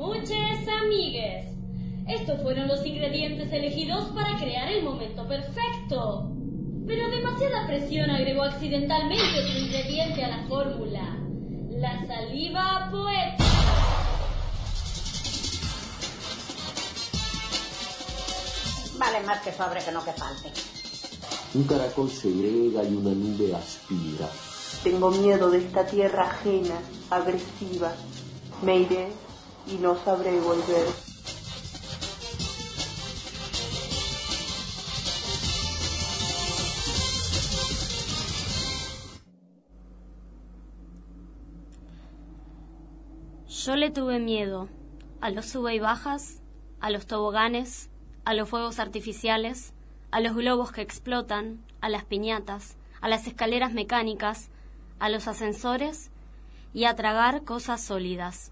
Muchas amigues. Estos fueron los ingredientes elegidos para crear el momento perfecto. Pero demasiada presión agregó accidentalmente otro ingrediente a la fórmula. La saliva poética. Vale más que sobre que no que falte. Un caracol segrega y una nube aspira. Tengo miedo de esta tierra ajena, agresiva. Me iré y no sabré volver. Yo le tuve miedo a los sube y bajas, a los toboganes, a los fuegos artificiales, a los globos que explotan, a las piñatas, a las escaleras mecánicas, a los ascensores y a tragar cosas sólidas.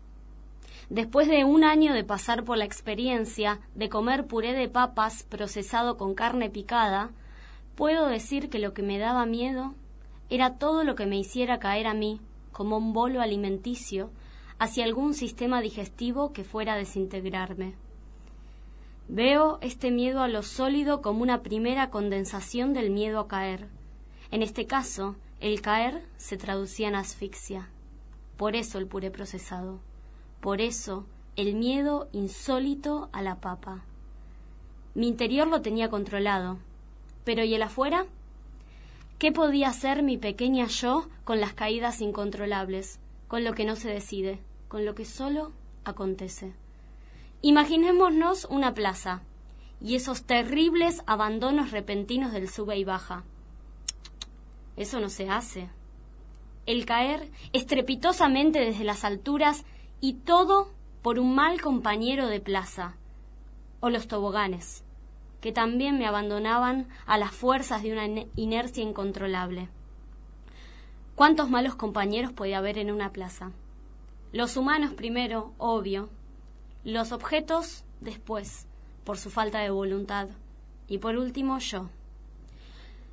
Después de un año de pasar por la experiencia de comer puré de papas procesado con carne picada, puedo decir que lo que me daba miedo era todo lo que me hiciera caer a mí, como un bolo alimenticio, hacia algún sistema digestivo que fuera a desintegrarme. Veo este miedo a lo sólido como una primera condensación del miedo a caer. En este caso, el caer se traducía en asfixia. Por eso el puré procesado. Por eso el miedo insólito a la papa. Mi interior lo tenía controlado. Pero ¿y el afuera? ¿Qué podía hacer mi pequeña yo con las caídas incontrolables, con lo que no se decide, con lo que solo acontece? Imaginémonos una plaza y esos terribles abandonos repentinos del sube y baja. Eso no se hace. El caer estrepitosamente desde las alturas y todo por un mal compañero de plaza. O los toboganes, que también me abandonaban a las fuerzas de una inercia incontrolable. ¿Cuántos malos compañeros podía haber en una plaza? Los humanos primero, obvio, los objetos después, por su falta de voluntad, y por último yo.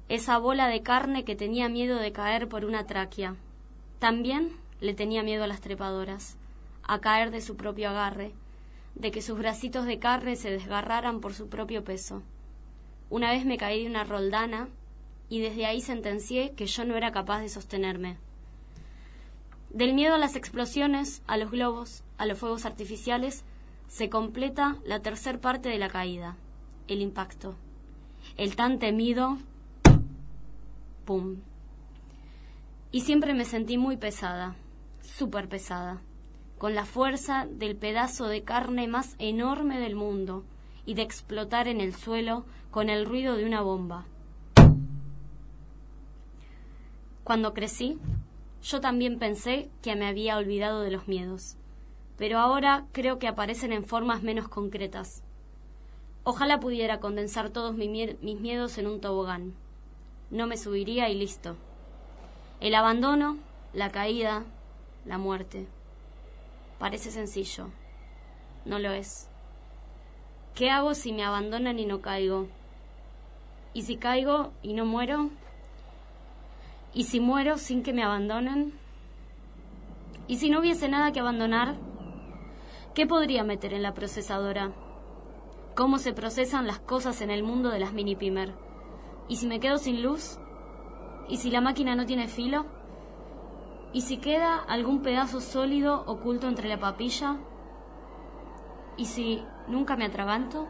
Esa bola de carne que tenía miedo de caer por una tráquea. También le tenía miedo a las trepadoras, a caer de su propio agarre, de que sus bracitos de carne se desgarraran por su propio peso. Una vez me caí de una roldana y desde ahí sentencié que yo no era capaz de sostenerme. Del miedo a las explosiones, a los globos, a los fuegos artificiales, se completa la tercer parte de la caída, el impacto. El tan temido ¡pum! Y siempre me sentí muy pesada, súper pesada, con la fuerza del pedazo de carne más enorme del mundo y de explotar en el suelo con el ruido de una bomba. Cuando crecí, yo también pensé que me había olvidado de los miedos pero ahora creo que aparecen en formas menos concretas. Ojalá pudiera condensar todos mis miedos en un tobogán. No me subiría y listo. El abandono, la caída, la muerte. Parece sencillo. No lo es. ¿Qué hago si me abandonan y no caigo? ¿Y si caigo y no muero? ¿Y si muero sin que me abandonen? ¿Y si no hubiese nada que abandonar? ¿Qué podría meter en la procesadora? ¿Cómo se procesan las cosas en el mundo de las mini pimer? ¿Y si me quedo sin luz? ¿Y si la máquina no tiene filo? ¿Y si queda algún pedazo sólido oculto entre la papilla? ¿Y si nunca me atraganto?